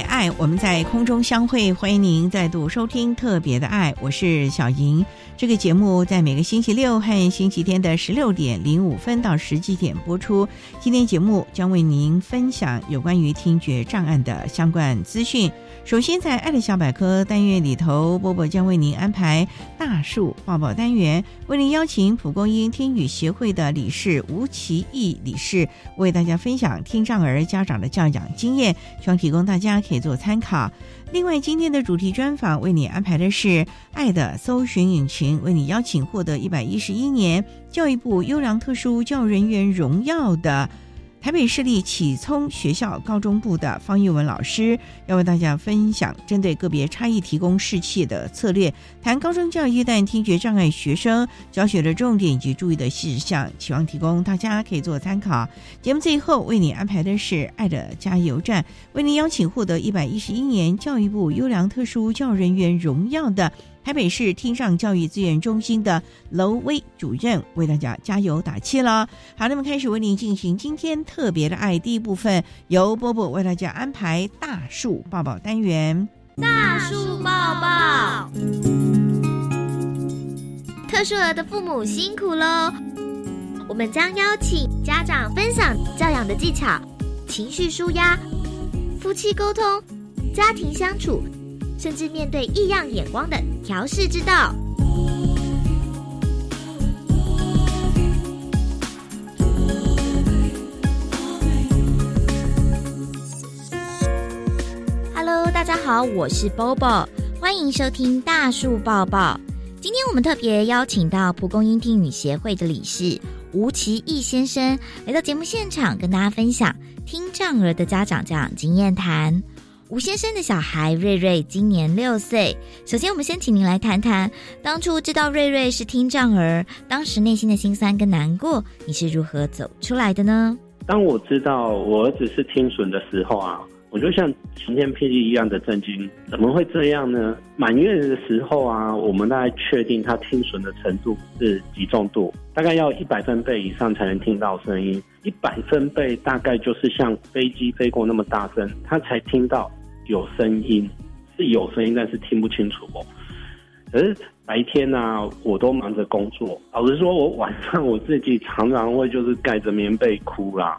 爱，我们在空中相会，欢迎您再度收听特别的爱，我是小莹。这个节目在每个星期六和星期天的十六点零五分到十几点播出。今天节目将为您分享有关于听觉障碍的相关资讯。首先，在爱的小百科单元里头，波波将为您安排大树抱抱单元，为您邀请蒲公英听语协会的理事吴奇义理事为大家分享听障儿家长的教养经验，希望提供大家可以做参考。另外，今天的主题专访为你安排的是“爱的搜寻引擎”，为你邀请获得一百一十一年教育部优良特殊教育人员荣耀的台北市立启聪学校高中部的方玉文老师，要为大家分享针对个别差异提供士气的策略，谈高中教育阶段听觉障碍学生教学的重点以及注意的事项，希望提供大家可以做参考。节目最后为你安排的是“爱的加油站”，为您邀请获得一百一十一年教育部优良特殊教育人员荣耀的台北市听障教育资源中心的娄威主任，为大家加油打气了。好，那么开始为您进行今天特别的爱第一部分，由波波为大家安排大树抱抱单元。大树抱抱，特殊儿的父母辛苦喽！我们将邀请家长分享教养的技巧、情绪舒压、夫妻沟通、家庭相处，甚至面对异样眼光的调试之道。Hello，大家好，我是 Bobo，欢迎收听大树抱抱。今天我们特别邀请到蒲公英听语协会的理事吴奇义先生来到节目现场，跟大家分享听障儿的家长教养经验谈。吴先生的小孩瑞瑞今年六岁。首先，我们先请您来谈谈当初知道瑞瑞是听障儿，当时内心的心酸跟难过，你是如何走出来的呢？当我知道我儿子是听损的时候啊，我就像晴天霹雳一样的震惊，怎么会这样呢？满月的时候啊，我们大概确定他听损的程度是几重度，大概要一百分贝以上才能听到声音。一百分贝大概就是像飞机飞过那么大声，他才听到有声音，是有声音，但是听不清楚哦。可是白天呢、啊，我都忙着工作。老实说，我晚上我自己常常会就是盖着棉被哭啦。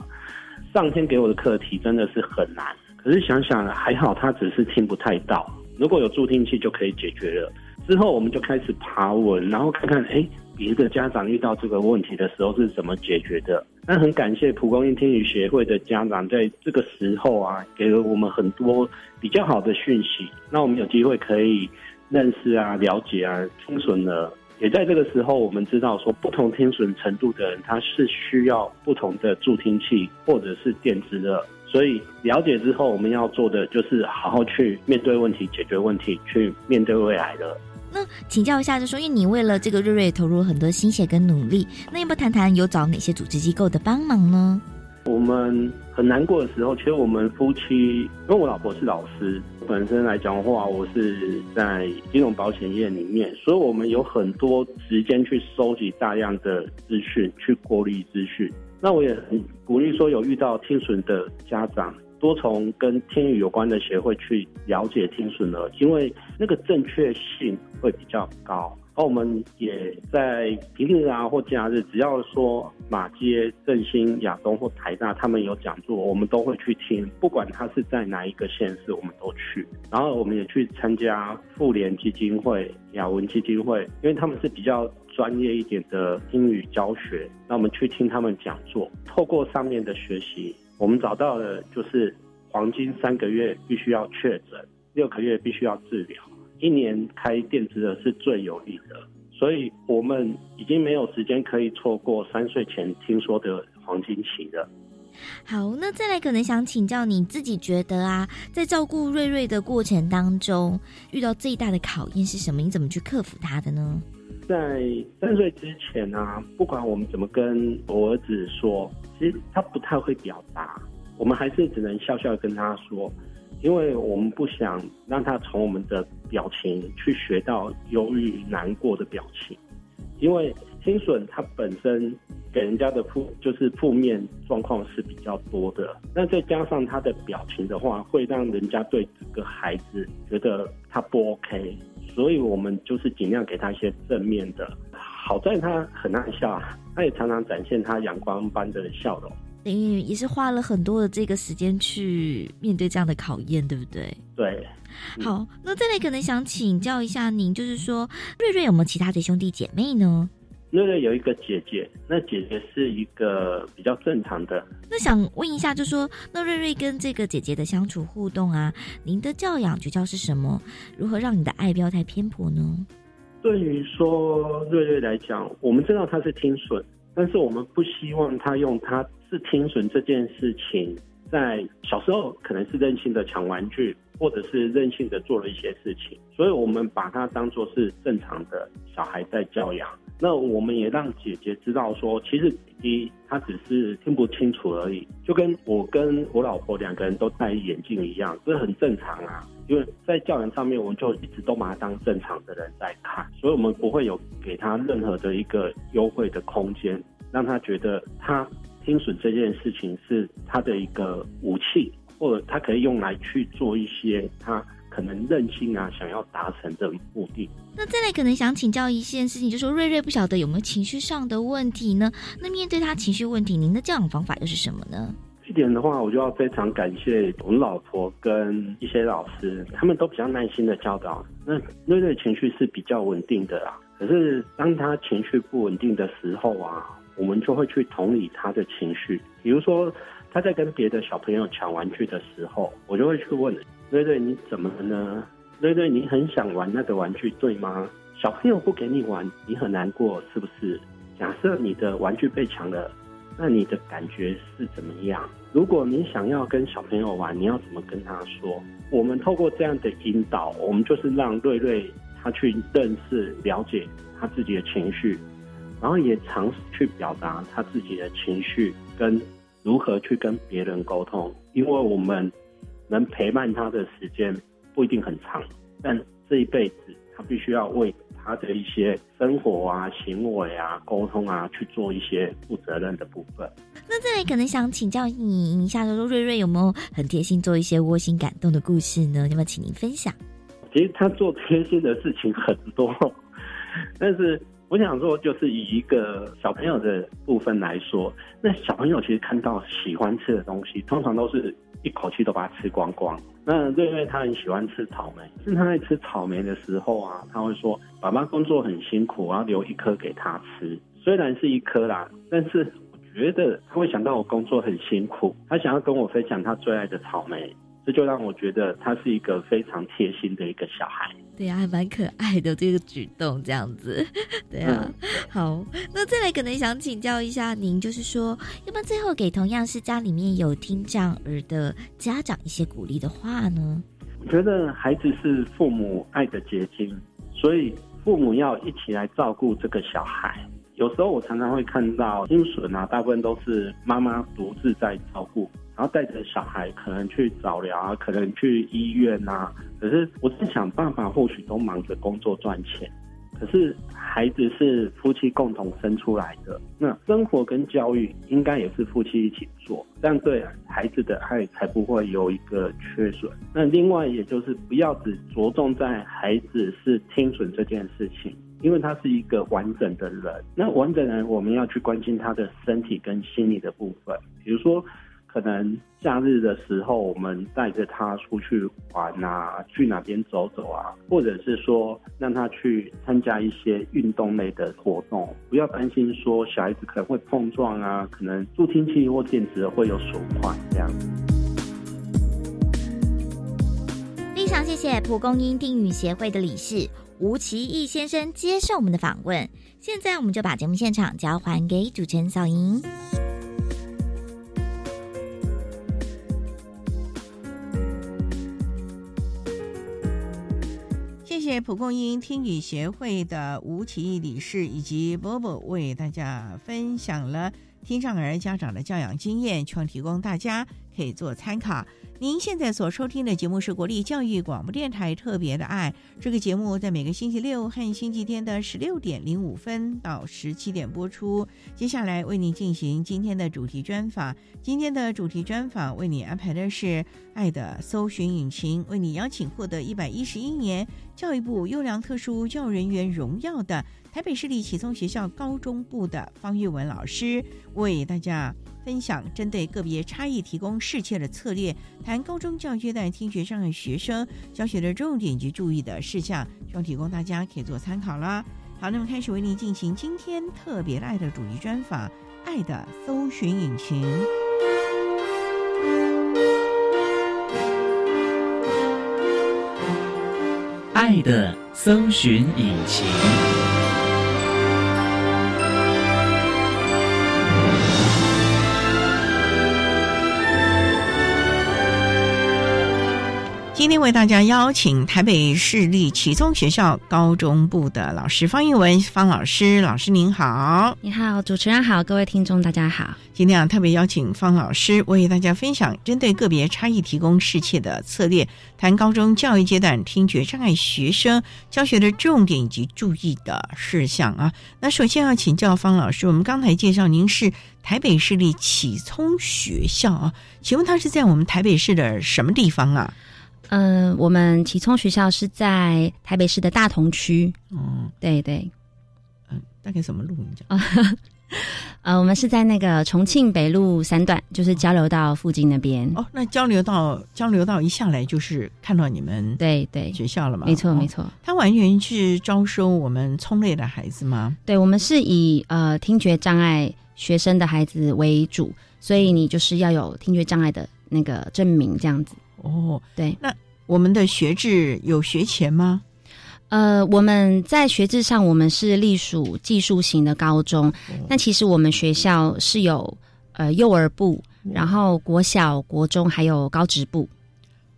上天给我的课题真的是很难，可是想想还好，他只是听不太到。如果有助听器就可以解决了。之后我们就开始爬文，然后看看哎，别的家长遇到这个问题的时候是怎么解决的。那很感谢蒲公英听语协会的家长在这个时候啊，给了我们很多比较好的讯息。那我们有机会可以认识啊、了解啊听损了。也在这个时候，我们知道说，不同听损程度的人，他是需要不同的助听器或者是电子的。所以了解之后，我们要做的就是好好去面对问题、解决问题，去面对未来的。那请教一下，就说因为你为了这个瑞瑞投入很多心血跟努力，那要不要谈谈有找哪些组织机构的帮忙呢？我们很难过的时候，其实我们夫妻，因为我老婆是老师，本身来讲的话，我是在金融保险业里面，所以我们有很多时间去收集大量的资讯，去过滤资讯。那我也很鼓励说有遇到听损的家长，多从跟听语有关的协会去了解听损儿，因为那个正确性会比较高。而我们也在平日啊或假日，只要说马街、振兴、亚东或台大他们有讲座，我们都会去听，不管他是在哪一个县市，我们都去。然后我们也去参加妇联基金会、雅文基金会，因为他们是比较专业一点的英语教学，那我们去听他们讲座。透过上面的学习，我们找到的就是黄金三个月必须要确诊，六个月必须要治疗。一年开电子的是最有利的，所以我们已经没有时间可以错过三岁前听说的黄金期了。好，那再来可能想请教你自己觉得啊，在照顾瑞瑞的过程当中，遇到最大的考验是什么？你怎么去克服它的呢？在三岁之前啊，不管我们怎么跟我儿子说，其实他不太会表达，我们还是只能笑笑跟他说。因为我们不想让他从我们的表情去学到忧郁、难过的表情，因为听损它本身给人家的负就是负面状况是比较多的，那再加上他的表情的话，会让人家对这个孩子觉得他不 OK，所以我们就是尽量给他一些正面的。好在他很爱笑，他也常常展现他阳光般的笑容。等于也是花了很多的这个时间去面对这样的考验，对不对？对。好，那再来可能想请教一下您，就是说瑞瑞有没有其他的兄弟姐妹呢？瑞瑞有一个姐姐，那姐姐是一个比较正常的。那想问一下，就说那瑞瑞跟这个姐姐的相处互动啊，您的教养诀窍是什么？如何让你的爱不要太偏颇呢？对于说瑞瑞来讲，我们知道他是听损，但是我们不希望他用他。是听损这件事情，在小时候可能是任性的抢玩具，或者是任性的做了一些事情，所以我们把他当做是正常的小孩在教养。那我们也让姐姐知道说，其实弟弟他只是听不清楚而已，就跟我跟我老婆两个人都戴眼镜一样，这很正常啊。因为在教养上面，我们就一直都把他当正常的人在看，所以我们不会有给他任何的一个优惠的空间，让他觉得他。听损这件事情是他的一个武器，或者他可以用来去做一些他可能任性啊，想要达成这一目的。那再来可能想请教一件事情，就说瑞瑞不晓得有没有情绪上的问题呢？那面对他情绪问题，您的教养方法又是什么呢？这点的话，我就要非常感谢我老婆跟一些老师，他们都比较耐心的教导。那瑞瑞情绪是比较稳定的啊，可是当他情绪不稳定的时候啊。我们就会去同理他的情绪，比如说他在跟别的小朋友抢玩具的时候，我就会去问瑞瑞你怎么了呢？瑞瑞你很想玩那个玩具对吗？小朋友不给你玩，你很难过是不是？假设你的玩具被抢了，那你的感觉是怎么样？如果你想要跟小朋友玩，你要怎么跟他说？我们透过这样的引导，我们就是让瑞瑞他去认识、了解他自己的情绪。然后也尝试去表达他自己的情绪，跟如何去跟别人沟通。因为我们能陪伴他的时间不一定很长，但这一辈子他必须要为他的一些生活啊、行为啊、沟通啊去做一些负责任的部分。那这里可能想请教你一下，说瑞瑞有没有很贴心做一些窝心感动的故事呢？要不要请您分享？其实他做贴心的事情很多，但是。我想说，就是以一个小朋友的部分来说，那小朋友其实看到喜欢吃的东西，通常都是一口气都把它吃光光。那瑞瑞他很喜欢吃草莓，是他在吃草莓的时候啊，他会说：“爸爸工作很辛苦，我要留一颗给他吃。”虽然是一颗啦，但是我觉得他会想到我工作很辛苦，他想要跟我分享他最爱的草莓。这就让我觉得他是一个非常贴心的一个小孩。对呀，还蛮可爱的这个举动，这样子。对啊，好，那再来可能想请教一下您，就是说，要不要最后给同样是家里面有听障儿的家长一些鼓励的话呢？我觉得孩子是父母爱的结晶，所以父母要一起来照顾这个小孩。有时候我常常会看到听损啊，大部分都是妈妈独自在照顾。然后带着小孩可能去早疗啊，可能去医院啊。可是我在想，爸爸或许都忙着工作赚钱，可是孩子是夫妻共同生出来的，那生活跟教育应该也是夫妻一起做，这样对孩子的爱才不会有一个缺损。那另外也就是不要只着重在孩子是听损这件事情，因为他是一个完整的人。那完整人我们要去关心他的身体跟心理的部分，比如说。可能假日的时候，我们带着他出去玩啊，去哪边走走啊，或者是说让他去参加一些运动类的活动，不要担心说小孩子可能会碰撞啊，可能助听器或电子会有损坏这样。非常谢谢蒲公英听语协会的理事吴奇义先生接受我们的访问。现在我们就把节目现场交还给主持人小莹。谢谢蒲公英听语协会的吴奇义理事以及波波为大家分享了听障儿家长的教养经验，希望提供大家可以做参考。您现在所收听的节目是国立教育广播电台特别的爱。这个节目在每个星期六和星期天的十六点零五分到十七点播出。接下来为您进行今天的主题专访。今天的主题专访为你安排的是《爱的搜寻引擎》，为你邀请获得一百一十一年教育部优良特殊教育人员荣耀的台北市立启聪学校高中部的方玉文老师，为大家。分享针对个别差异提供适切的策略，谈高中教育阶段听觉障碍学生教学的重点及注意的事项，希望提供大家可以做参考啦。好，那么开始为您进行今天特别爱的主题专访，《爱的搜寻引擎》，爱的搜寻引擎。今天为大家邀请台北市立启聪学校高中部的老师方英文方老师，老师您好，你好，主持人好，各位听众大家好。今天啊，特别邀请方老师为大家分享针对个别差异提供适切的策略，谈高中教育阶段听觉障碍学生教学的重点以及注意的事项啊。那首先要请教方老师，我们刚才介绍您是台北市立启聪学校啊，请问它是在我们台北市的什么地方啊？嗯，我们启聪学校是在台北市的大同区。哦，对对，嗯，大概什么路？你讲啊？呃，我们是在那个重庆北路三段，就是交流道附近那边。哦，那交流道交流道一下来就是看到你们对对学校了嘛？没错没错，它完全是招收我们聪类的孩子吗？对，我们是以呃听觉障碍学生的孩子为主，所以你就是要有听觉障碍的那个证明这样子。哦，对，那我们的学制有学前吗？呃，我们在学制上，我们是隶属技术型的高中。但其实我们学校是有呃幼儿部，然后国小、国中还有高职部。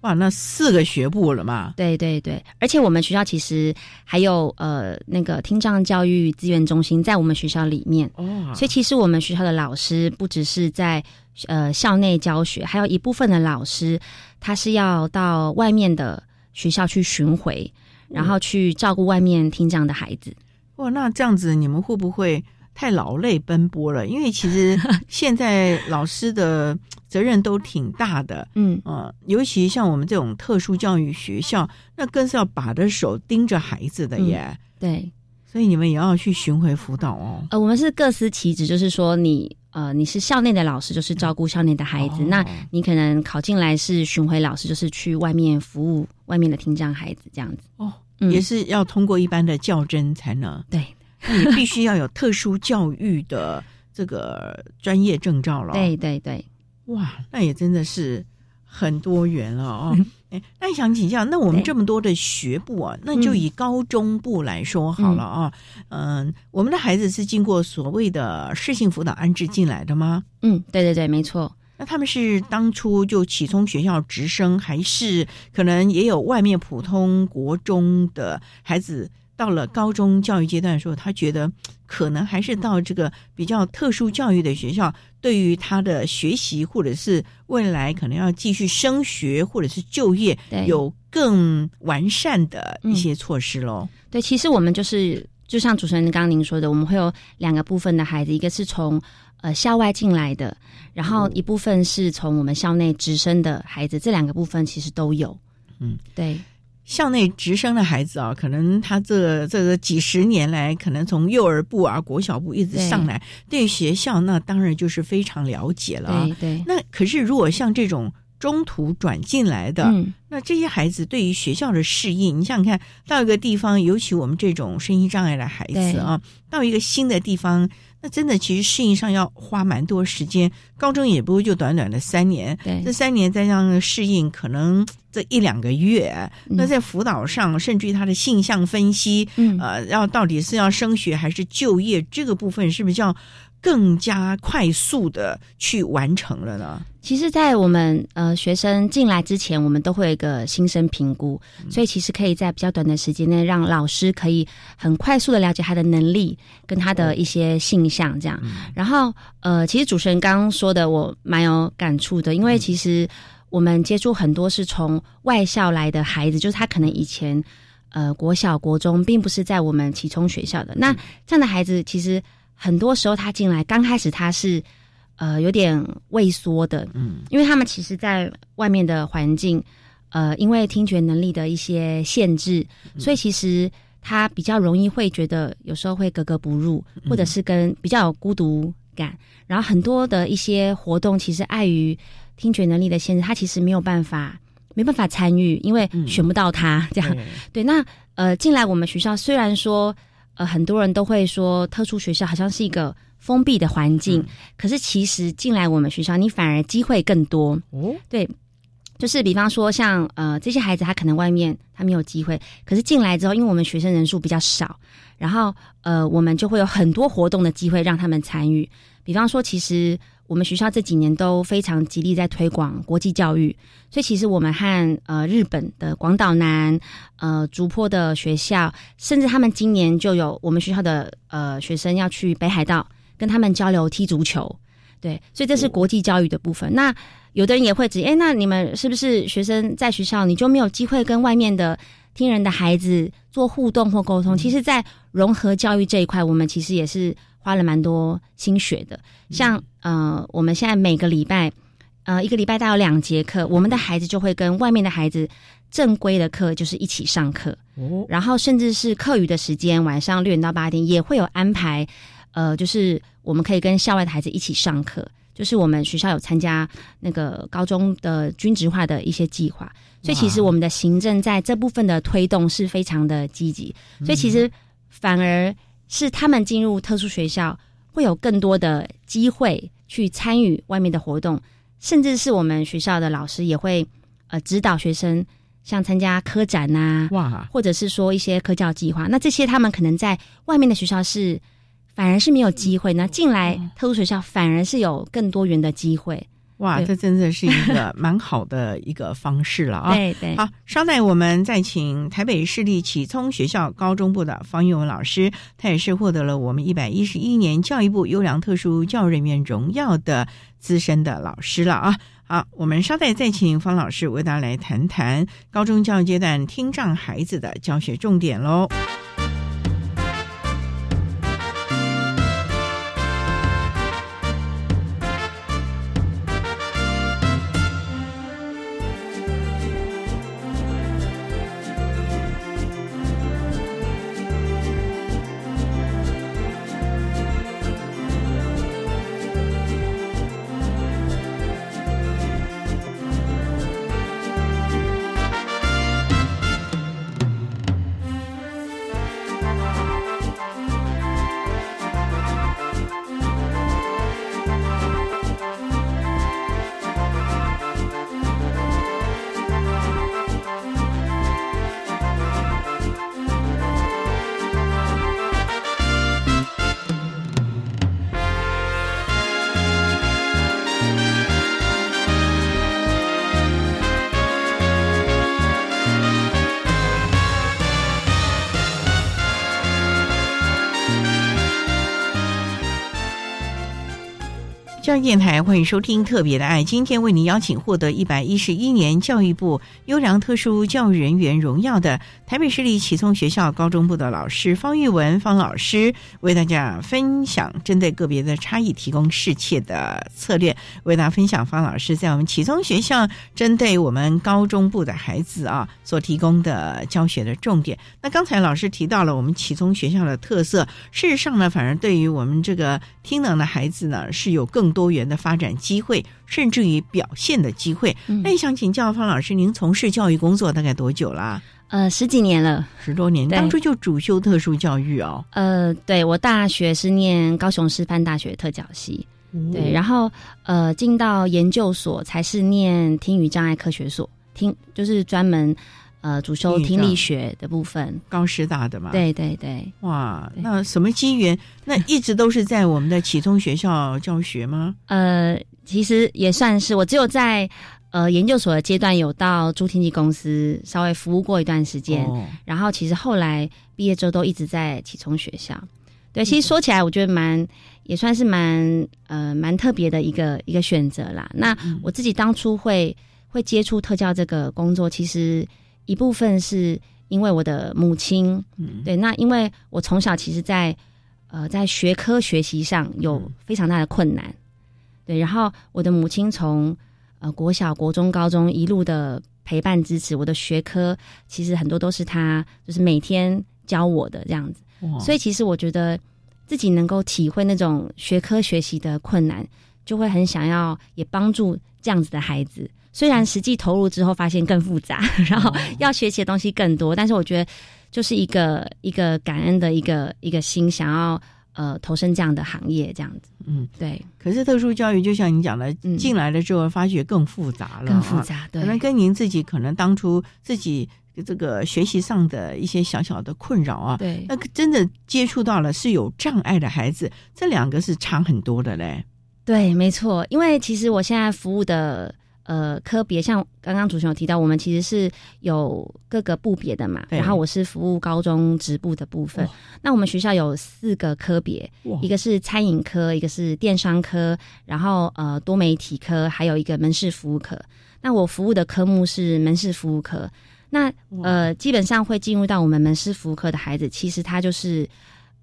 哇，那四个学部了嘛？对对对，而且我们学校其实还有呃那个听障教育资源中心在我们学校里面。哦，所以其实我们学校的老师不只是在。呃，校内教学还有一部分的老师，他是要到外面的学校去巡回，然后去照顾外面听障的孩子。哇，那这样子你们会不会太劳累奔波了？因为其实 现在老师的责任都挺大的，嗯啊，尤其像我们这种特殊教育学校，那更是要把着手盯着孩子的耶。对，所以你们也要去巡回辅导哦。呃，我们是各司其职，就是说你。呃，你是校内的老师，就是照顾校内的孩子。那你可能考进来是巡回老师，就是去外面服务外面的听障孩子这样子。哦，也是要通过一般的较真才能。对，你必须要有特殊教育的这个专业证照了。对对对，哇，那也真的是很多元了哦。哎，那想请教，那我们这么多的学部啊，那就以高中部来说好了啊。嗯，我们的孩子是经过所谓的适性辅导安置进来的吗？嗯，对对对，没错。那他们是当初就启聪学校直升，还是可能也有外面普通国中的孩子到了高中教育阶段的时候，他觉得可能还是到这个比较特殊教育的学校，对于他的学习或者是未来可能要继续升学或者是就业，有更完善的一些措施喽。对，其实我们就是就像主持人刚刚您说的，我们会有两个部分的孩子，一个是从呃校外进来的，然后一部分是从我们校内直升的孩子，这两个部分其实都有。嗯，对。校内直升的孩子啊，可能他这这个几十年来，可能从幼儿部啊、国小部一直上来，对学校那当然就是非常了解了。对对。那可是如果像这种中途转进来的，那这些孩子对于学校的适应，你想想看到一个地方，尤其我们这种身心障碍的孩子啊，到一个新的地方。那真的，其实适应上要花蛮多时间。高中也不会就短短的三年，这三年再让适应，可能这一两个月。那在辅导上，甚至于他的性向分析，呃，要到底是要升学还是就业，这个部分是不是要？更加快速的去完成了呢。其实，在我们呃学生进来之前，我们都会有一个新生评估，所以其实可以在比较短的时间内，让老师可以很快速的了解他的能力跟他的一些性向这样。然后，呃，其实主持人刚刚说的，我蛮有感触的，因为其实我们接触很多是从外校来的孩子，就是他可能以前呃国小、国中并不是在我们启聪学校的，那这样的孩子其实。很多时候他进来刚开始他是，呃，有点畏缩的，嗯，因为他们其实，在外面的环境，呃，因为听觉能力的一些限制，所以其实他比较容易会觉得有时候会格格不入，或者是跟比较有孤独感。然后很多的一些活动，其实碍于听觉能力的限制，他其实没有办法，没办法参与，因为选不到他这样。对，那呃，进来我们学校虽然说。呃，很多人都会说，特殊学校好像是一个封闭的环境，可是其实进来我们学校，你反而机会更多。哦，对，就是比方说，像呃这些孩子，他可能外面他没有机会，可是进来之后，因为我们学生人数比较少，然后呃，我们就会有很多活动的机会让他们参与。比方说，其实。我们学校这几年都非常极力在推广国际教育，所以其实我们和呃日本的广岛南、呃竹坡的学校，甚至他们今年就有我们学校的呃学生要去北海道跟他们交流踢足球，对，所以这是国际教育的部分。那有的人也会指，哎，那你们是不是学生在学校你就没有机会跟外面的听人的孩子做互动或沟通？其实，在融合教育这一块，我们其实也是。花了蛮多心血的，像呃，我们现在每个礼拜，呃，一个礼拜大概有两节课，我们的孩子就会跟外面的孩子正规的课就是一起上课，哦，然后甚至是课余的时间，晚上六点到八点也会有安排，呃，就是我们可以跟校外的孩子一起上课，就是我们学校有参加那个高中的均职化的一些计划，所以其实我们的行政在这部分的推动是非常的积极，所以其实反而。是他们进入特殊学校，会有更多的机会去参与外面的活动，甚至是我们学校的老师也会呃指导学生，像参加科展呐，哇，或者是说一些科教计划。那这些他们可能在外面的学校是反而是没有机会，那进来特殊学校反而是有更多元的机会。哇，这真的是一个蛮好的一个方式了啊！对对，好，稍待我们再请台北市立启聪学校高中部的方玉文老师，他也是获得了我们一百一十一年教育部优良特殊教育人员荣耀的资深的老师了啊！好，我们稍待再请方老师为大家来谈谈高中教育阶段听障孩子的教学重点喽。电台，欢迎收听《特别的爱》。今天为您邀请获得一百一十一年教育部优良特殊教育人员荣耀的台北市立启聪学校高中部的老师方玉文方老师，为大家分享针对个别的差异提供适切的策略。为大家分享方老师在我们启聪学校针对我们高中部的孩子啊所提供的教学的重点。那刚才老师提到了我们启聪学校的特色，事实上呢，反而对于我们这个听能的孩子呢，是有更多元的发展机会，甚至于表现的机会。那也想请教方老师，您从事教育工作大概多久啦？呃，十几年了，十多年。当初就主修特殊教育哦。呃，对我大学是念高雄师范大学特教系，对，然后呃进到研究所才是念听语障碍科学所，听就是专门。呃，主修听力学的部分，高师大的嘛。对对对，哇，那什么机缘？那一直都是在我们的启聪学校教学吗？呃，其实也算是，我只有在呃研究所的阶段有到朱听器公司稍微服务过一段时间，然后其实后来毕业之后都一直在启聪学校。对，其实说起来，我觉得蛮也算是蛮呃蛮特别的一个一个选择啦。那我自己当初会会接触特教这个工作，其实。一部分是因为我的母亲，对，那因为我从小其实，在呃在学科学习上有非常大的困难，对，然后我的母亲从呃国小、国中、高中一路的陪伴支持我的学科，其实很多都是她就是每天教我的这样子，所以其实我觉得自己能够体会那种学科学习的困难，就会很想要也帮助这样子的孩子。虽然实际投入之后发现更复杂，然后要学习的东西更多，但是我觉得就是一个一个感恩的一个一个心，想要呃投身这样的行业，这样子。嗯，对。可是特殊教育就像你讲的，进来了之后发觉更复杂了，更复杂。对，可能跟您自己可能当初自己这个学习上的一些小小的困扰啊，对，那真的接触到了是有障碍的孩子，这两个是差很多的嘞。对，没错，因为其实我现在服务的。呃，科别像刚刚主持人有提到，我们其实是有各个部别的嘛。然后我是服务高中职部的部分。那我们学校有四个科别，一个是餐饮科，一个是电商科，然后呃多媒体科，还有一个门市服务科。那我服务的科目是门市服务科。那呃，基本上会进入到我们门市服务科的孩子，其实他就是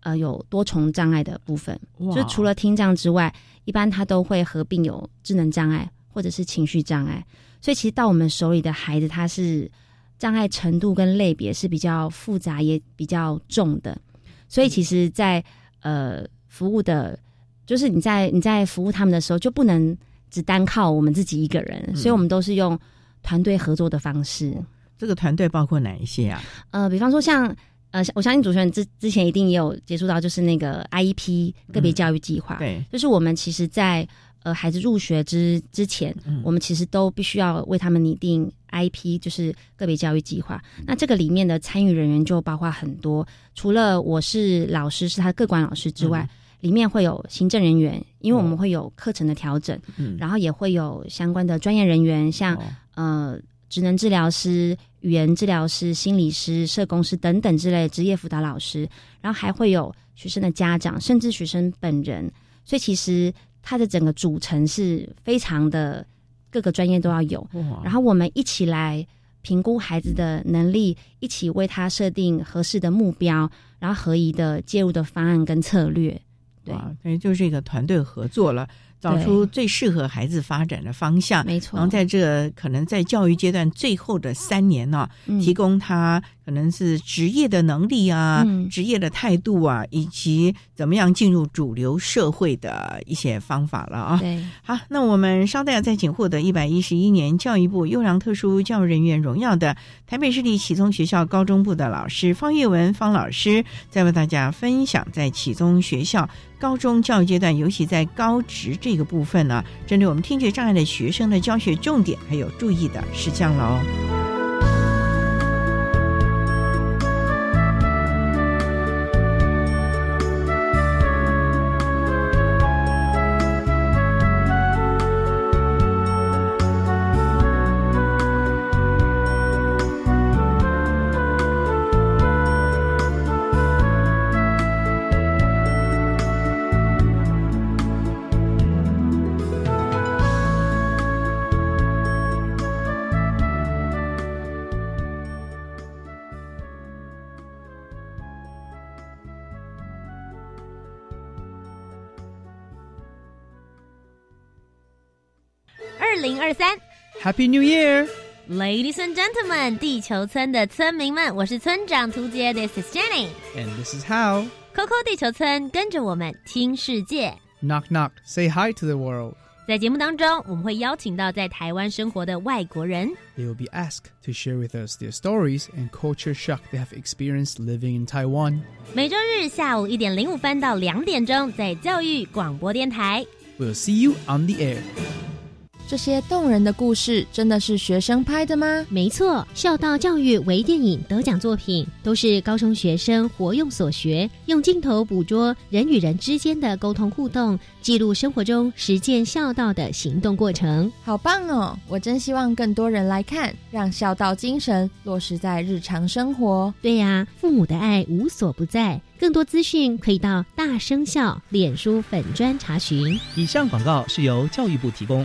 呃有多重障碍的部分，就除了听障之外，一般他都会合并有智能障碍。或者是情绪障碍，所以其实到我们手里的孩子，他是障碍程度跟类别是比较复杂也比较重的。所以其实，在呃服务的，就是你在你在服务他们的时候，就不能只单靠我们自己一个人，所以我们都是用团队合作的方式。这个团队包括哪一些啊？呃，比方说像呃，我相信主持人之之前一定也有接触到，就是那个 IEP 个别教育计划，对，就是我们其实，在呃，孩子入学之之前，我们其实都必须要为他们拟定 IP，就是个别教育计划。那这个里面的参与人员就包括很多，除了我是老师，是他各管老师之外，里面会有行政人员，因为我们会有课程的调整，然后也会有相关的专业人员，像呃，职能治疗师、语言治疗师、心理师、社工师等等之类职业辅导老师，然后还会有学生的家长，甚至学生本人。所以其实。它的整个组成是非常的，各个专业都要有，然后我们一起来评估孩子的能力，一起为他设定合适的目标，然后合宜的介入的方案跟策略。对，等于就是一个团队合作了。找出最适合孩子发展的方向，没错。然后在这可能在教育阶段最后的三年呢，提供他可能是职业的能力啊、职业的态度啊，以及怎么样进入主流社会的一些方法了啊。对，好，那我们稍待再请获得一百一十一年教育部优良特殊教育人员荣耀的台北市立启聪学校高中部的老师方月文方老师，再为大家分享在启聪学校。高中教育阶段，尤其在高职这个部分呢，针对我们听觉障碍的学生的教学重点，还有注意的事项了 Happy New Year！ Ladies and gentlemen，地球村的村民们，我是村长图杰，This is Jenny。 And this is how. Coco 地球村，跟着我们听世界。 Knock knock, say hi to the world. 在节目当中，我们会邀请到在台湾生活的外国人， They will be asked to share with us their stories and culture shock they have experienced living in Taiwan. 每周日下午一点零五分到两点钟，在教育广播电台。 We'll see you on the air. 这些动人的故事真的是学生拍的吗？没错，孝道教育微电影得奖作品都是高中学生活用所学，用镜头捕捉人与人之间的沟通互动，记录生活中实践孝道的行动过程。好棒哦！我真希望更多人来看，让孝道精神落实在日常生活。对呀、父母的爱无所不在。更多资讯可以到大生孝脸书粉专查询。以上广告是由教育部提供。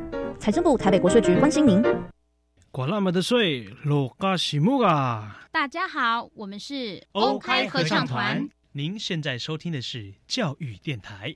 财政部台北国税局关心您。管那么的税，落嘎西木啊！大家好，我们是欧开合唱团。您现在收听的是教育电台。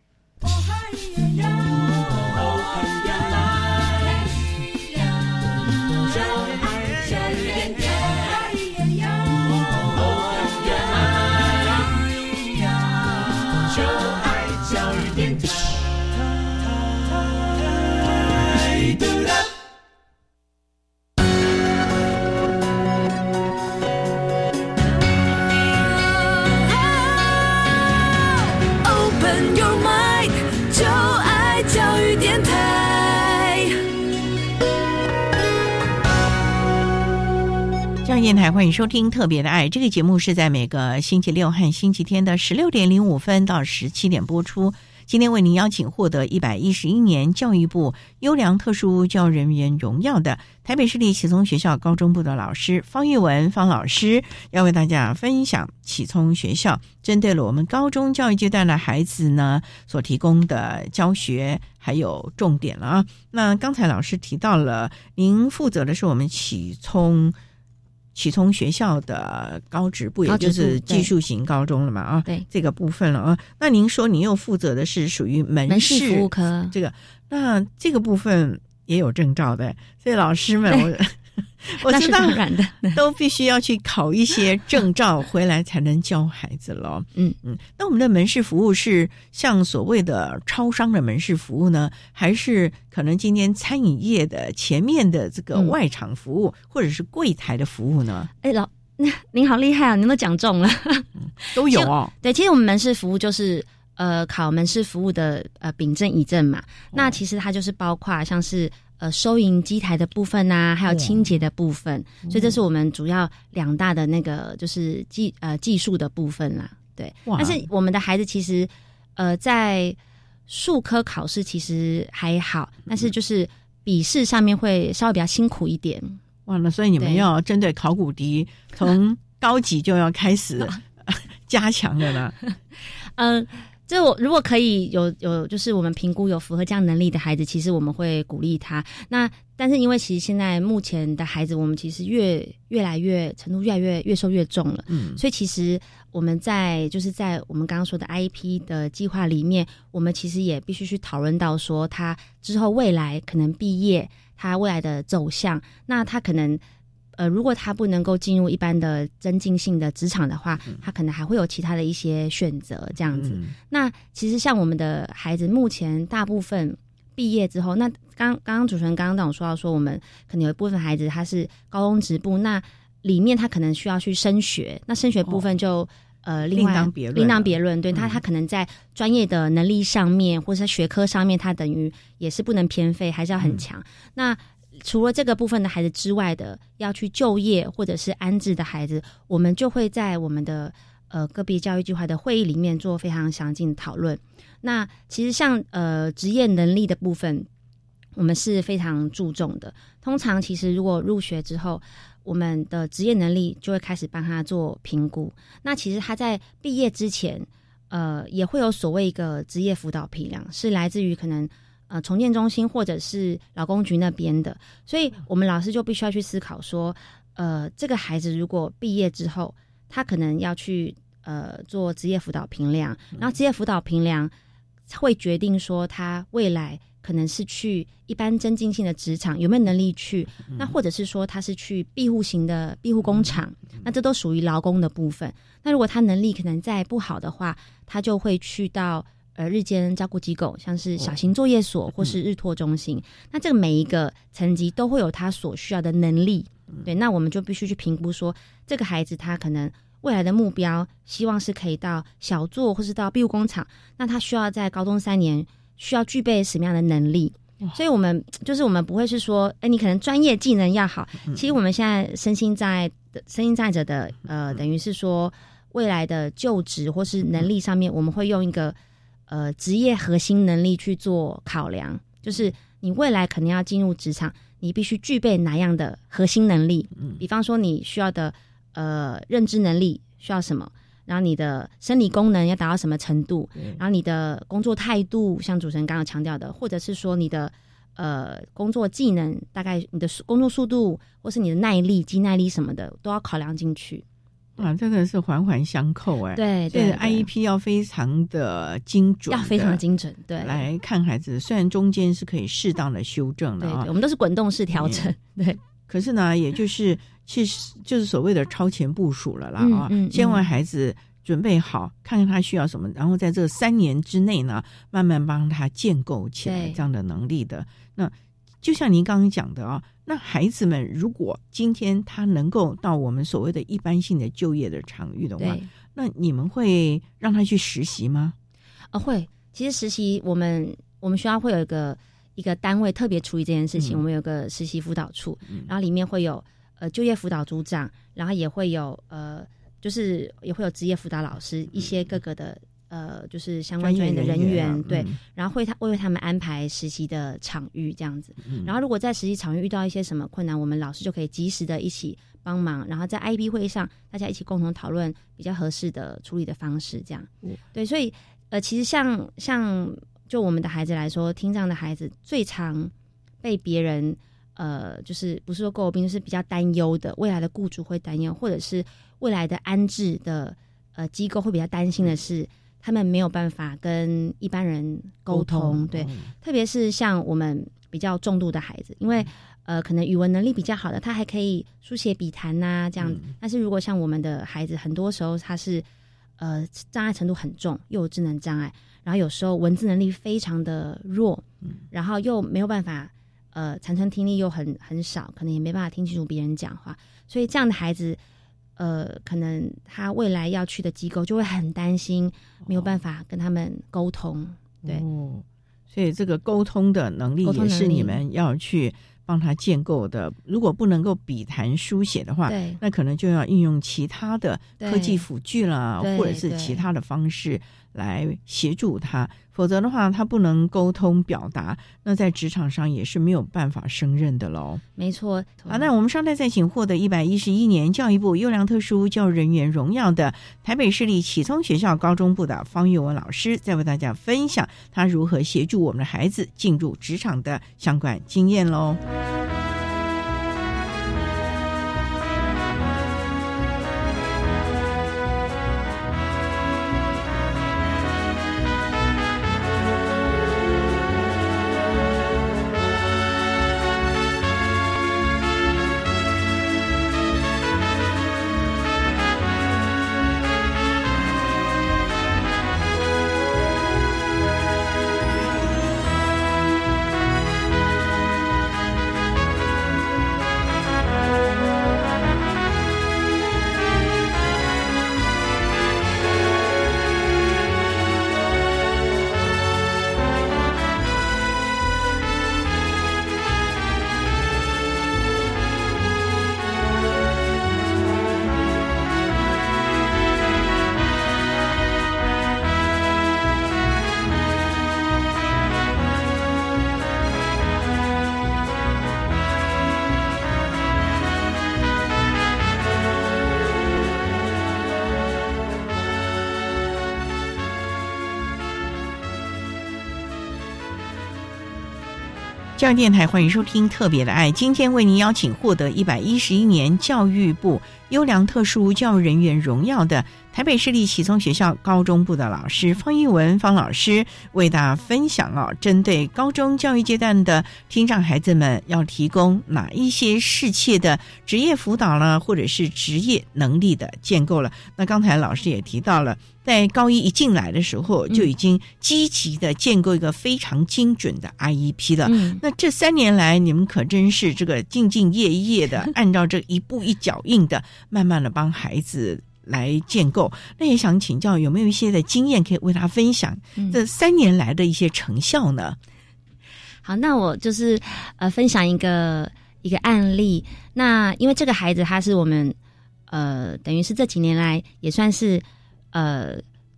电台欢迎收听《特别的爱》这个节目，是在每个星期六和星期天的十六点零五分到十七点播出。今天为您邀请获得一百一十一年教育部优良特殊教育人员荣耀的台北市立启聪学校高中部的老师方玉文方老师，要为大家分享启聪学校针对了我们高中教育阶段的孩子呢所提供的教学还有重点了啊。那刚才老师提到了，您负责的是我们启聪。启聪学校的高职部，也就是技术型高中了嘛啊，对这个部分了啊。那您说您又负责的是属于门门市服务科这个，那这个部分也有证照的，所以老师们我。我知道，然 的都必须要去考一些证照回来才能教孩子了。嗯嗯，那我们的门市服务是像所谓的超商的门市服务呢，还是可能今天餐饮业的前面的这个外场服务，嗯、或者是柜台的服务呢？哎，老，您好厉害啊！您都讲中了，都有哦。对，其实我们门市服务就是呃考门市服务的呃丙证乙证嘛。哦、那其实它就是包括像是。呃，收银机台的部分呐、啊，还有清洁的部分，嗯所以这是我们主要两大的那个就是技呃技术的部分啦。对，但是我们的孩子其实呃在数科考试其实还好，但是就是笔试上面会稍微比较辛苦一点。哇，那所以你们要针对考古题，从高级就要开始 加强了呢。嗯。这我如果可以有有，就是我们评估有符合这样能力的孩子，其实我们会鼓励他。那但是因为其实现在目前的孩子，我们其实越越来越程度越来越越受越重了，嗯，所以其实我们在就是在我们刚刚说的 IEP 的计划里面，我们其实也必须去讨论到说他之后未来可能毕业，他未来的走向，那他可能。呃，如果他不能够进入一般的增进性的职场的话，嗯、他可能还会有其他的一些选择这样子。嗯、那其实像我们的孩子，目前大部分毕业之后，那刚刚刚主持人刚刚跟我说到说，我们可能有一部分孩子他是高中职部，那里面他可能需要去升学，那升学部分就、哦、呃另外另当别论，另当别论。对、嗯、他，他可能在专业的能力上面，或者在学科上面，他等于也是不能偏废，还是要很强。嗯、那除了这个部分的孩子之外的，要去就业或者是安置的孩子，我们就会在我们的呃个别教育计划的会议里面做非常详尽的讨论。那其实像呃职业能力的部分，我们是非常注重的。通常其实如果入学之后，我们的职业能力就会开始帮他做评估。那其实他在毕业之前，呃，也会有所谓一个职业辅导批量，是来自于可能呃重建中心或者是劳工局那边的。所以我们老师就必须要去思考说，呃，这个孩子如果毕业之后，他可能要去呃做职业辅导评量，然后职业辅导评量会决定说他未来。可能是去一般增进性的职场，有没有能力去？那或者是说他是去庇护型的庇护工厂，那这都属于劳工的部分。那如果他能力可能再不好的话，他就会去到呃日间照顾机构，像是小型作业所或是日托中心。那这个每一个层级都会有他所需要的能力。对，那我们就必须去评估说，这个孩子他可能未来的目标，希望是可以到小作或是到庇护工厂。那他需要在高中三年。需要具备什么样的能力？所以，我们就是我们不会是说，哎，你可能专业技能要好。其实，我们现在身心障碍的身心障碍者的呃，等于是说未来的就职或是能力上面，我们会用一个呃职业核心能力去做考量。就是你未来可能要进入职场，你必须具备哪样的核心能力？比方说，你需要的呃认知能力需要什么？然后你的生理功能要达到什么程度？然后你的工作态度，像主持人刚刚强调的，或者是说你的呃工作技能，大概你的工作速度，或是你的耐力、肌耐力什么的，都要考量进去。啊，这个是环环相扣哎。对对，IEP 要非常的精准，要非常精准。对，来看孩子，虽然中间是可以适当的修正的啊，我们都是滚动式调整。对，可是呢，也就是。其实就是所谓的超前部署了啦啊！先为孩子准备好，看看他需要什么，然后在这三年之内呢，慢慢帮他建构起来这样的能力的。那就像您刚刚讲的啊，那孩子们如果今天他能够到我们所谓的一般性的就业的场域的话，那你们会让他去实习吗？啊，会。其实实习，我们我们学校会有一个一个单位特别处理这件事情，我们有个实习辅导处，然后里面会有。呃，就业辅导组长，然后也会有呃，就是也会有职业辅导老师，一些各个的呃，就是相关专业的人员，对，然后会他会为他们安排实习的场域这样子。然后如果在实习场域遇到一些什么困难，我们老师就可以及时的一起帮忙，然后在 IB 会议上大家一起共同讨论比较合适的处理的方式，这样。对，所以呃，其实像像就我们的孩子来说，听障的孩子最常被别人。呃，就是不是说诟病，就是比较担忧的，未来的雇主会担忧，或者是未来的安置的呃机构会比较担心的是，他们没有办法跟一般人沟通，对，特别是像我们比较重度的孩子，因为呃可能语文能力比较好的，他还可以书写笔谈呐这样，但是如果像我们的孩子，很多时候他是呃障碍程度很重，又有智能障碍，然后有时候文字能力非常的弱，然后又没有办法。呃，残存听力又很很少，可能也没办法听清楚别人讲话，所以这样的孩子，呃，可能他未来要去的机构就会很担心，没有办法跟他们沟通。对，所以这个沟通的能力也是你们要去帮他建构的。如果不能够笔谈书写的话，那可能就要运用其他的科技辅具啦，或者是其他的方式。来协助他，否则的话，他不能沟通表达，那在职场上也是没有办法胜任的喽。没错，好，那我们稍待再请获得一百一十一年教育部优良特殊教育人员荣耀的台北市立启聪学校高中部的方玉文老师，再为大家分享他如何协助我们的孩子进入职场的相关经验喽。教育电台欢迎收听《特别的爱》，今天为您邀请获得一百一十一年教育部优良特殊教育人员荣耀的台北市立启聪学校高中部的老师方一文方老师，为大家分享了，针对高中教育阶段的听障孩子们，要提供哪一些适切的职业辅导了，或者是职业能力的建构了。那刚才老师也提到了。在高一一进来的时候，就已经积极的建构一个非常精准的 IEP 了。那这三年来，你们可真是这个兢兢业业的，按照这一步一脚印的，慢慢的帮孩子来建构。那也想请教，有没有一些的经验可以为他分享？这三年来的一些成效呢？好，那我就是呃分享一个一个案例。那因为这个孩子他是我们呃等于是这几年来也算是。呃，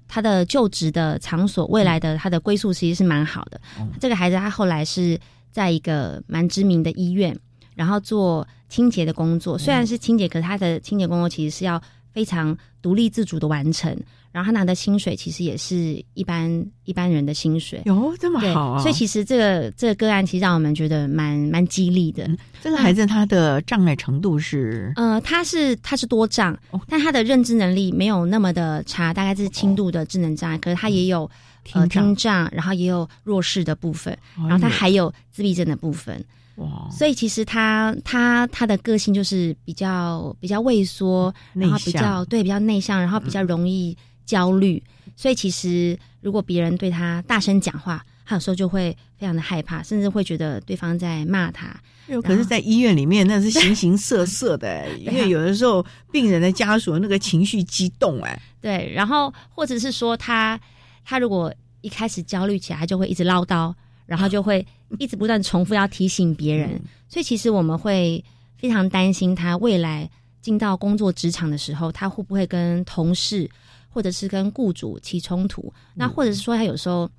他的就职的场所，未来的他的归宿其实是蛮好的。这个孩子他后来是在一个蛮知名的医院，然后做清洁的工作。虽然是清洁，可是他的清洁工作其实是要非常独立自主的完成。然后他拿的薪水其实也是一般一般人的薪水，有这么好啊！所以其实这个这个个案其实让我们觉得蛮蛮激励的。这个孩子他的障碍程度是呃，他是他是多障，但他的认知能力没有那么的差，大概是轻度的智能障碍。可是他也有呃听障，然后也有弱视的部分，然后他还有自闭症的部分。哇！所以其实他他他的个性就是比较比较畏缩，然后比较对比较内向，然后比较容易。焦虑，所以其实如果别人对他大声讲话，他有时候就会非常的害怕，甚至会觉得对方在骂他。可是，在医院里面那是形形色色的，因为有的时候病人的家属那个情绪激动，哎，对，然后或者是说他他如果一开始焦虑起来，他就会一直唠叨，然后就会一直不断重复要提醒别人，所以其实我们会非常担心他未来进到工作职场的时候，他会不会跟同事。或者是跟雇主起冲突，那或者是说他有时候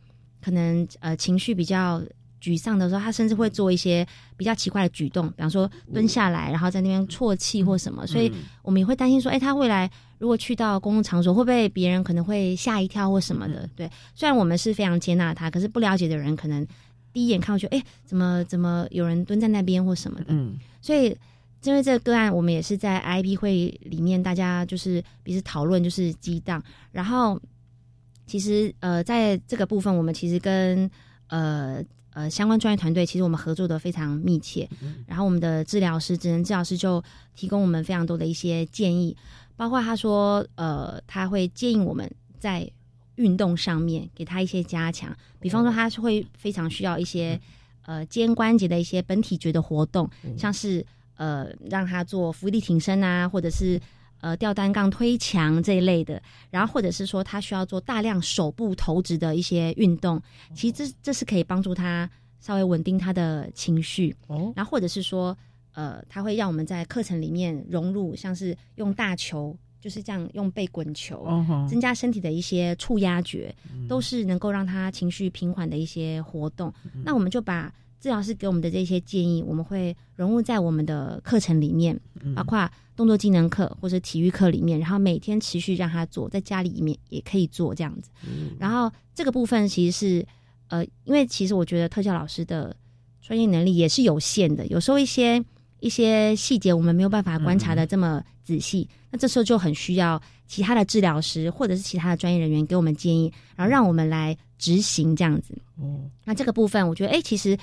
可能呃情绪比较沮丧的时候，他甚至会做一些比较奇怪的举动，比方说蹲下来，然后在那边啜泣或什么。所以我们也会担心说，哎，他未来如果去到公共场所，会不会别人可能会吓一跳或什么的？对，虽然我们是非常接纳他，可是不了解的人可能第一眼看过去，哎，怎么怎么有人蹲在那边或什么的？嗯，所以。因为这个个案，我们也是在 IP 会里面，大家就是彼此讨论，就是激荡。然后，其实呃，在这个部分，我们其实跟呃呃相关专业团队，其实我们合作的非常密切。然后，我们的治疗师、职能治疗师就提供我们非常多的一些建议，包括他说，呃，他会建议我们在运动上面给他一些加强，比方说，他是会非常需要一些呃肩关节的一些本体觉的活动，像是。呃，让他做伏地挺身啊，或者是呃吊单杠推墙这一类的，然后或者是说他需要做大量手部投掷的一些运动，其实这这是可以帮助他稍微稳定他的情绪。哦，然后或者是说，呃，他会让我们在课程里面融入，像是用大球，就是这样用背滚球，增加身体的一些触压觉，都是能够让他情绪平缓的一些活动。那我们就把。治疗师给我们的这些建议，我们会融入在我们的课程里面，包括动作技能课或者体育课里面，然后每天持续让他做，在家里面也可以做这样子。然后这个部分其实是呃，因为其实我觉得特教老师的专业能力也是有限的，有时候一些一些细节我们没有办法观察的这么仔细，那这时候就很需要其他的治疗师或者是其他的专业人员给我们建议，然后让我们来执行这样子。哦，那这个部分我觉得，哎，其实。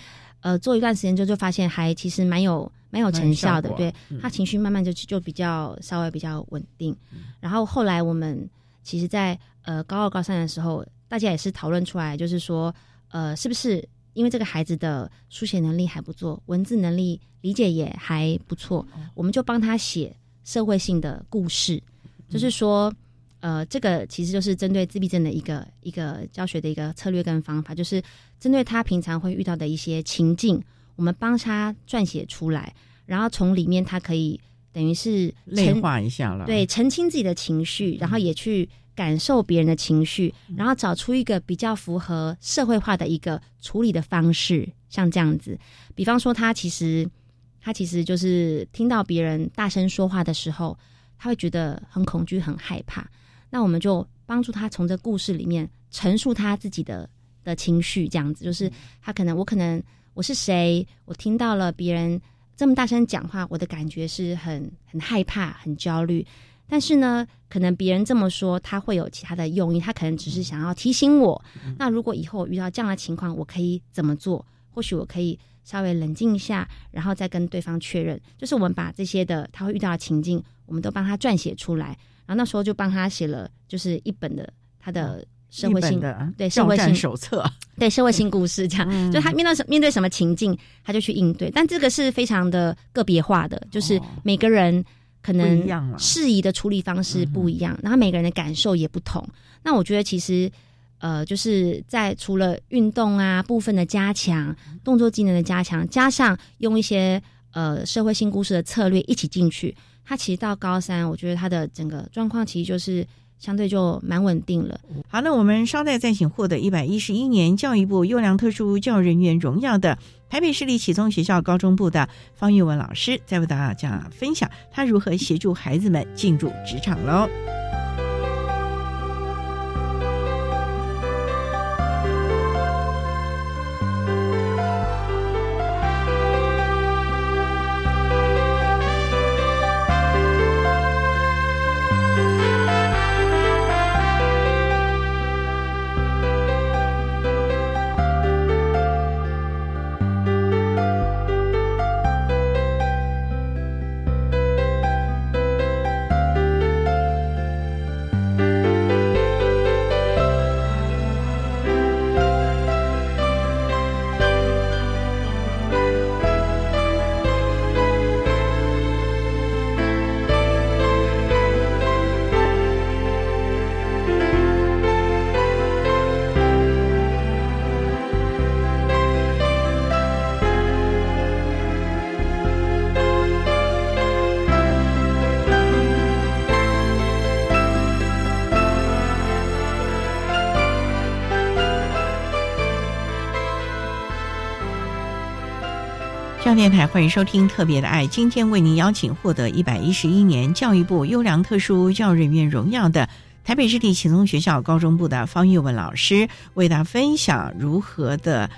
呃，做一段时间之后，就发现还其实蛮有蛮有成效的，对他情绪慢慢就就比较稍微比较稳定。然后后来我们其实，在呃高二高三的时候，大家也是讨论出来，就是说，呃，是不是因为这个孩子的书写能力还不错，文字能力理解也还不错，我们就帮他写社会性的故事，就是说。呃，这个其实就是针对自闭症的一个一个教学的一个策略跟方法，就是针对他平常会遇到的一些情境，我们帮他撰写出来，然后从里面他可以等于是内化一下了，对，澄清自己的情绪，然后也去感受别人的情绪，然后找出一个比较符合社会化的一个处理的方式，像这样子。比方说，他其实他其实就是听到别人大声说话的时候，他会觉得很恐惧、很害怕。那我们就帮助他从这故事里面陈述他自己的的情绪，这样子就是他可能我可能我是谁？我听到了别人这么大声讲话，我的感觉是很很害怕、很焦虑。但是呢，可能别人这么说，他会有其他的用意，他可能只是想要提醒我。那如果以后我遇到这样的情况，我可以怎么做？或许我可以稍微冷静一下，然后再跟对方确认。就是我们把这些的他会遇到的情境，我们都帮他撰写出来。然后那时候就帮他写了，就是一本的他的社会性的对社会性手册，对社会性故事这样。就他面对什面对什么情境，他就去应对。但这个是非常的个别化的，就是每个人。可能适宜的处理方式不一样，然后每个人的感受也不同。那我觉得其实，呃，就是在除了运动啊部分的加强，动作技能的加强，加上用一些呃社会性故事的策略一起进去，他其实到高三，我觉得他的整个状况其实就是相对就蛮稳定了。好，那我们稍待再请获得一百一十一年教育部优良特殊教育人员荣耀的。台北市立启聪学校高中部的方玉文老师，再为大家分享他如何协助孩子们进入职场喽。电台欢迎收听《特别的爱》，今天为您邀请获得一百一十一年教育部优良特殊教育人员荣耀的台北市立启聪学校高中部的方玉文老师，为大家分享如何的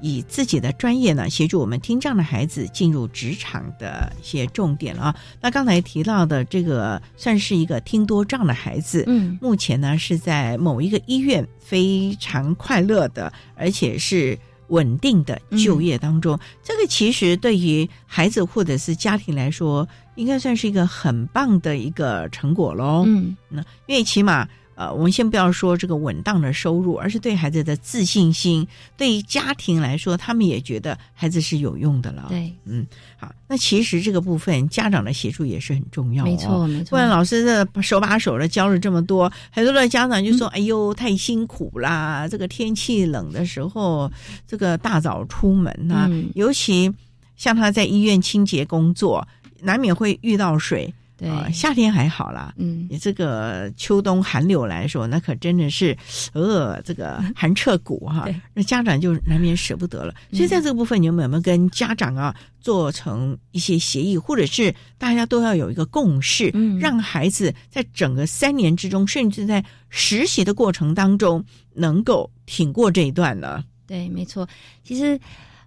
以自己的专业呢协助我们听障的孩子进入职场的一些重点啊。那刚才提到的这个算是一个听多障的孩子，嗯，目前呢是在某一个医院非常快乐的，而且是。稳定的就业当中，这个其实对于孩子或者是家庭来说，应该算是一个很棒的一个成果喽。嗯，那因为起码。呃，我们先不要说这个稳当的收入，而是对孩子的自信心，对于家庭来说，他们也觉得孩子是有用的了。对，嗯，好，那其实这个部分家长的协助也是很重要。没错，没错。不然老师的手把手的教了这么多，很多的家长就说：“哎呦，太辛苦啦！这个天气冷的时候，这个大早出门呐，尤其像他在医院清洁工作，难免会遇到水。”对，夏天还好啦，嗯，你这个秋冬寒流来说，那可真的是，呃，这个 寒彻骨哈。那家长就难免舍不得了。所以在这个部分，你们有没有跟家长啊做成一些协议，或者是大家都要有一个共识，让孩子在整个三年之中，甚至在实习的过程当中，能够挺过这一段呢？对，没错。其实，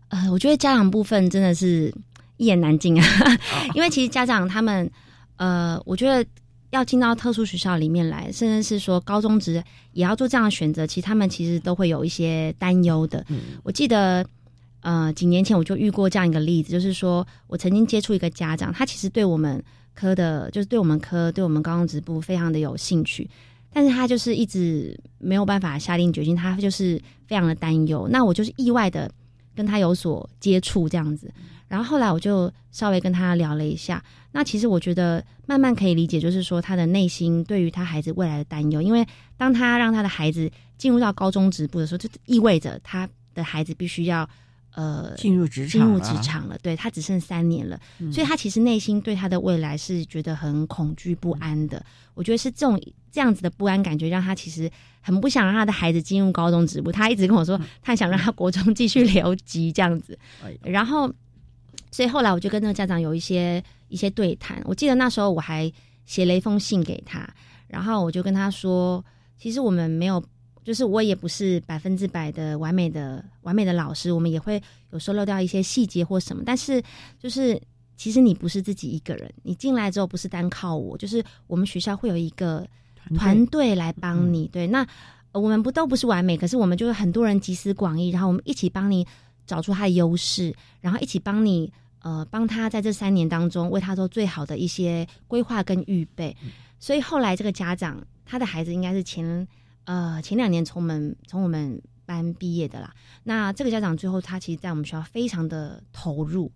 呃，我觉得家长部分真的是一言难尽啊，因为其实家长他们。呃，我觉得要进到特殊学校里面来，甚至是说高中职也要做这样的选择，其实他们其实都会有一些担忧的。我记得，呃，几年前我就遇过这样一个例子，就是说我曾经接触一个家长，他其实对我们科的，就是对我们科，对我们高中职部非常的有兴趣，但是他就是一直没有办法下定决心，他就是非常的担忧。那我就是意外的跟他有所接触，这样子。然后后来我就稍微跟他聊了一下，那其实我觉得慢慢可以理解，就是说他的内心对于他孩子未来的担忧，因为当他让他的孩子进入到高中职部的时候，就意味着他的孩子必须要呃进入职场进入职场了，对他只剩三年了，所以他其实内心对他的未来是觉得很恐惧不安的。我觉得是这种这样子的不安感觉，让他其实很不想让他的孩子进入高中职部，他一直跟我说，他想让他国中继续留级这样子，然后。所以后来我就跟那个家长有一些一些对谈。我记得那时候我还写了一封信给他，然后我就跟他说，其实我们没有就是我也不是百分之百的完美的完美的老师，我们也会有时候漏掉一些细节或什么。但是就是其实你不是自己一个人，你进来之后不是单靠我，就是我们学校会有一个团队来帮你。对，那我们不都不是完美，可是我们就是很多人集思广益，然后我们一起帮你找出他的优势，然后一起帮你呃帮他在这三年当中为他做最好的一些规划跟预备。所以后来这个家长他的孩子应该是前呃前两年从我们从我们班毕业的啦。那这个家长最后他其实，在我们学校非常的投入，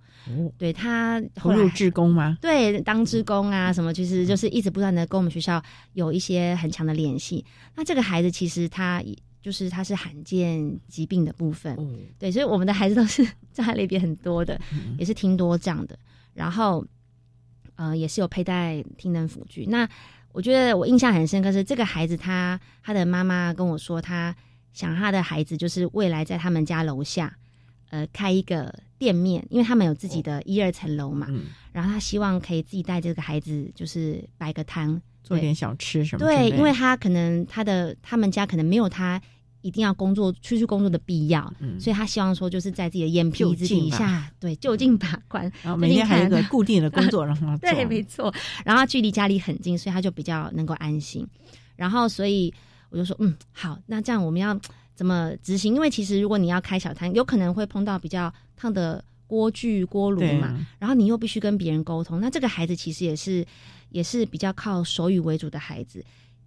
对他投入志工吗？对，当志工啊什么，其实就是一直不断的跟我们学校有一些很强的联系。那这个孩子其实他就是它是罕见疾病的部分，对，所以我们的孩子都是障碍类别很多的，也是听多障的，然后呃也是有佩戴听能辅具。那我觉得我印象很深刻是这个孩子他他的妈妈跟我说他。想他的孩子就是未来在他们家楼下，呃，开一个店面，因为他们有自己的一二层楼嘛。然后他希望可以自己带这个孩子，就是摆个摊，做点小吃什么。对，因为他可能他的他们家可能没有他一定要工作出去工作的必要，所以他希望说就是在自己的眼皮子底下，对，就近把关。然后每天还有一个固定的工作 让他做。对，没错。然后距离家里很近，所以他就比较能够安心。然后所以。我就说，嗯，好，那这样我们要怎么执行？因为其实如果你要开小摊，有可能会碰到比较烫的锅具、锅炉嘛，然后你又必须跟别人沟通。那这个孩子其实也是也是比较靠手语为主的孩子，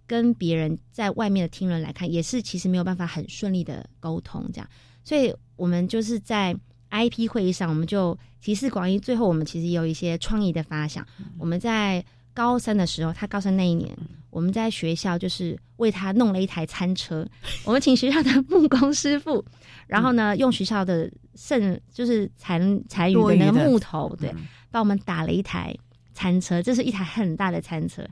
跟别人在外面的听人来看，也是其实没有办法很顺利的沟通。这样，所以我们就是在 IP 会议上，我们就集思广益，最后我们其实有一些创意的发想。我们在高三的时候，他高三那一年。我们在学校就是为他弄了一台餐车，我们请学校的木工师傅，然后呢，用学校的剩就是残残余的那个木头，对，帮我们打了一台餐车，这是一台很大的餐车。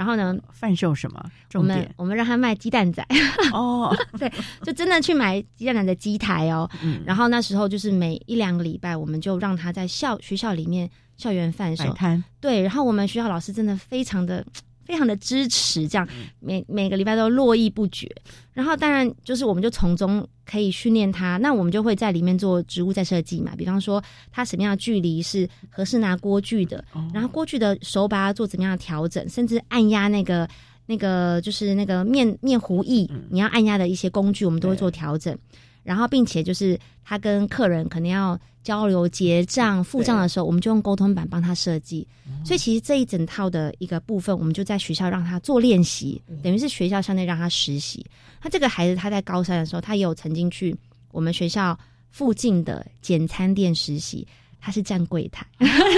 然后呢，贩售什么？我们我们让他卖鸡蛋仔哦，对，就真的去买鸡蛋仔的机台哦。然后那时候就是每一两个礼拜，我们就让他在校学校里面校园贩售摊，对。然后我们学校老师真的非常的。非常的支持，这样每每个礼拜都络绎不绝。然后当然就是我们就从中可以训练他，那我们就会在里面做植物再设计嘛。比方说他什么样的距离是合适拿锅具的，然后锅具的手把做怎么样的调整，甚至按压那个那个就是那个面面糊液，你要按压的一些工具，我们都会做调整。然后并且就是他跟客人可能要。交流结账付账的时候，我们就用沟通板帮他设计。所以其实这一整套的一个部分，我们就在学校让他做练习，等于是学校相对让他实习。他这个孩子他在高三的时候，他也有曾经去我们学校附近的简餐店实习，他是站柜台，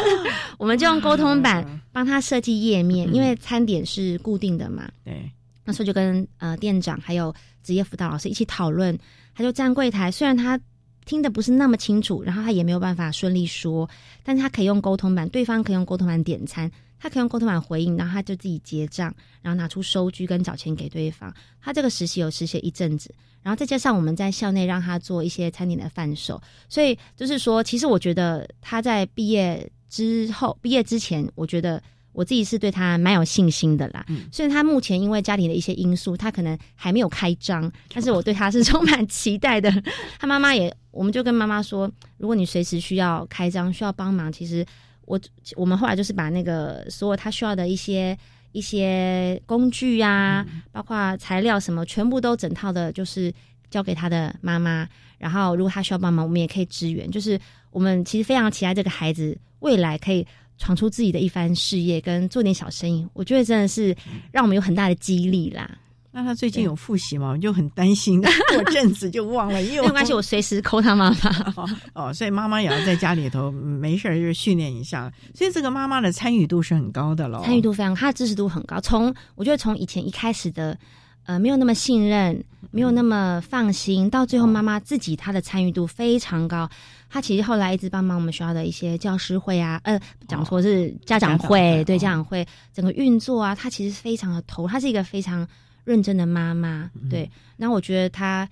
我们就用沟通板帮他设计页面，因为餐点是固定的嘛。对，那时候就跟呃店长还有职业辅导老师一起讨论，他就站柜台，虽然他。听的不是那么清楚，然后他也没有办法顺利说，但是他可以用沟通板，对方可以用沟通板点餐，他可以用沟通板回应，然后他就自己结账，然后拿出收据跟找钱给对方。他这个实习有实习一阵子，然后再加上我们在校内让他做一些餐点的贩售，所以就是说，其实我觉得他在毕业之后，毕业之前，我觉得。我自己是对他蛮有信心的啦，虽然他目前因为家庭的一些因素，他可能还没有开张，但是我对他是充满期待的。他妈妈也，我们就跟妈妈说，如果你随时需要开张、需要帮忙，其实我我们后来就是把那个所有他需要的一些一些工具啊，包括材料什么，全部都整套的，就是交给他的妈妈。然后如果他需要帮忙，我们也可以支援。就是我们其实非常期待这个孩子未来可以。闯出自己的一番事业，跟做点小生意，我觉得真的是让我们有很大的激励啦。那他最近有复习吗？我就很担心，过阵子就忘了。没有关系，我随时扣他妈妈。哦，所以妈妈也要在家里头没事儿就是训练一下。所以这个妈妈的参与度是很高的喽，参与度非常，她的支持度很高。从我觉得从以前一开始的呃没有那么信任，没有那么放心，到最后妈妈自己她的参与度非常高。她其实后来一直帮忙我们学校的一些教师会啊，呃，讲说是家长会，对家长会整个运作啊，她其实非常的投，她是一个非常认真的妈妈，对。那我觉得她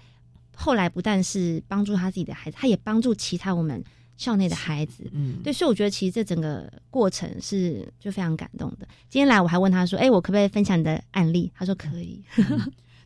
后来不但是帮助她自己的孩子，她也帮助其他我们校内的孩子，嗯，对。所以我觉得其实这整个过程是就非常感动的。今天来我还问他说，哎，我可不可以分享你的案例？他说可以。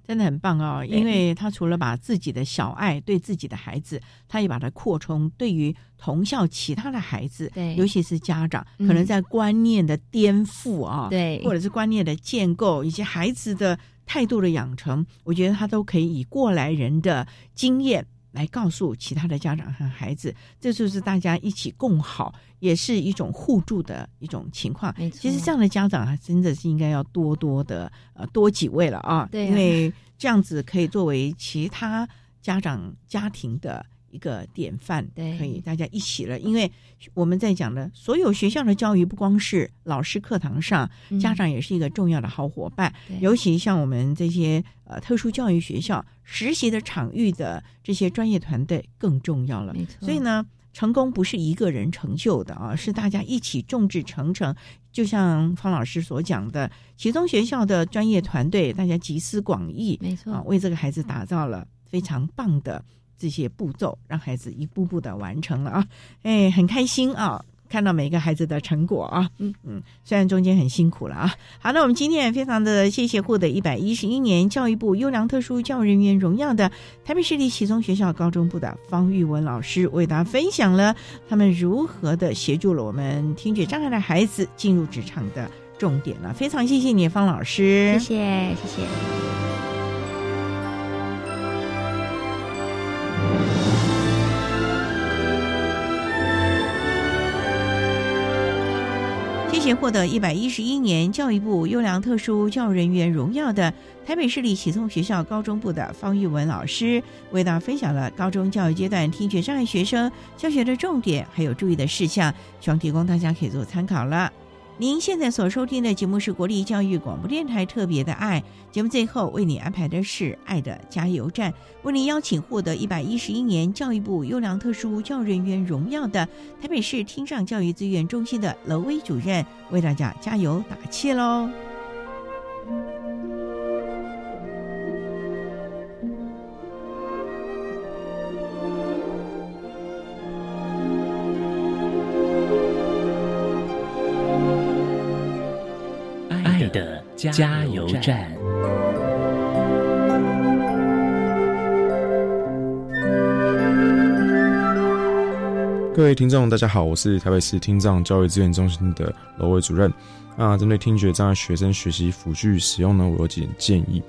真的很棒哦，因为他除了把自己的小爱对自己的孩子，他也把它扩充对于同校其他的孩子，对，尤其是家长，可能在观念的颠覆啊，对，或者是观念的建构以及孩子的态度的养成，我觉得他都可以以过来人的经验来告诉其他的家长和孩子，这就是大家一起共好，也是一种互助的一种情况。其实这样的家长还真的是应该要多多的呃多几位了啊，对，因为这样子可以作为其他家长家庭的。一个典范，对，可以大家一起了。因为我们在讲的所有学校的教育，不光是老师课堂上，家长也是一个重要的好伙伴。尤其像我们这些呃特殊教育学校实习的场域的这些专业团队更重要了。没错，所以呢，成功不是一个人成就的啊，是大家一起众志成城。就像方老师所讲的，其中学校的专业团队，大家集思广益，没错，为这个孩子打造了非常棒的。这些步骤让孩子一步步的完成了啊，哎，很开心啊，看到每个孩子的成果啊，嗯嗯，虽然中间很辛苦了啊。好，那我们今天也非常的谢谢获得一百一十一年教育部优良特殊教育人员荣耀的台北市立启聪学校高中部的方玉文老师，为大家分享了他们如何的协助了我们听觉障碍的孩子进入职场的重点了。非常谢谢你，方老师，谢谢，谢谢。获得一百一十一年教育部优良特殊教育人员荣耀的台北市立启聪学校高中部的方玉文老师，为大家分享了高中教育阶段听觉障碍学生教学的重点还有注意的事项，希望提供大家可以做参考了。您现在所收听的节目是国立教育广播电台特别的爱节目，最后为你安排的是爱的加油站，为您邀请获得一百一十一年教育部优良特殊教育人员荣耀的台北市听障教育资源中心的娄威主任，为大家加油打气喽。加油站。各位听众，大家好，我是台北市听障教育资源中心的罗伟主任。那针对听觉障碍学生学习辅具使用呢，我有几点建议。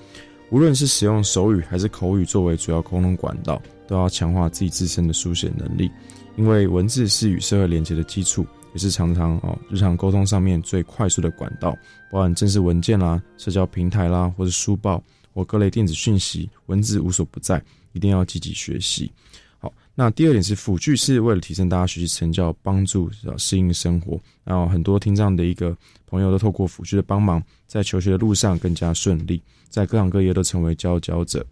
无论是使用手语还是口语作为主要沟通管道，都要强化自己自身的书写能力，因为文字是与社会连接的基础。也是常常哦，日常沟通上面最快速的管道，包含正式文件啦、社交平台啦，或者书报或各类电子讯息，文字无所不在，一定要积极学习。好，那第二点是辅具是为了提升大家学习成效，帮助适应生活。然后很多听障的一个朋友都透过辅具的帮忙，在求学的路上更加顺利，在各行各业都成为佼佼者。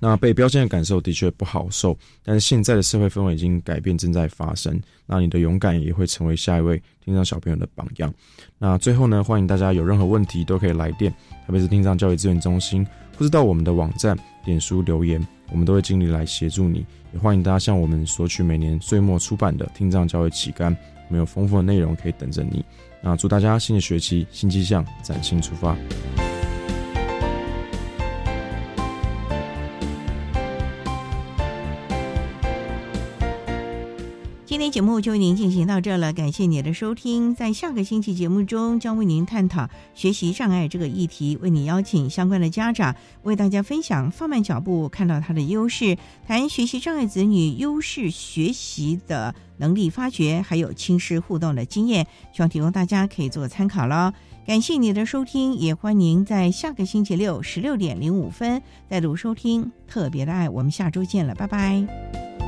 那被标签的感受的确不好受，但是现在的社会氛围已经改变，正在发生。那你的勇敢也会成为下一位听障小朋友的榜样。那最后呢，欢迎大家有任何问题都可以来电，特别是听障教育资源中心，或是到我们的网站、脸书留言，我们都会尽力来协助你。也欢迎大家向我们索取每年岁末出版的《听障教育期刊》，我们有丰富的内容可以等着你。那祝大家新的学期新气象，崭新出发。今天节目就为您进行到这了，感谢您的收听。在下个星期节目中，将为您探讨学习障碍这个议题，为你邀请相关的家长为大家分享放慢脚步看到他的优势，谈学习障碍子女优势学习的能力发掘，还有亲师互动的经验，希望提供大家可以做参考喽。感谢你的收听，也欢迎在下个星期六十六点零五分再度收听特别的爱。我们下周见了，拜拜。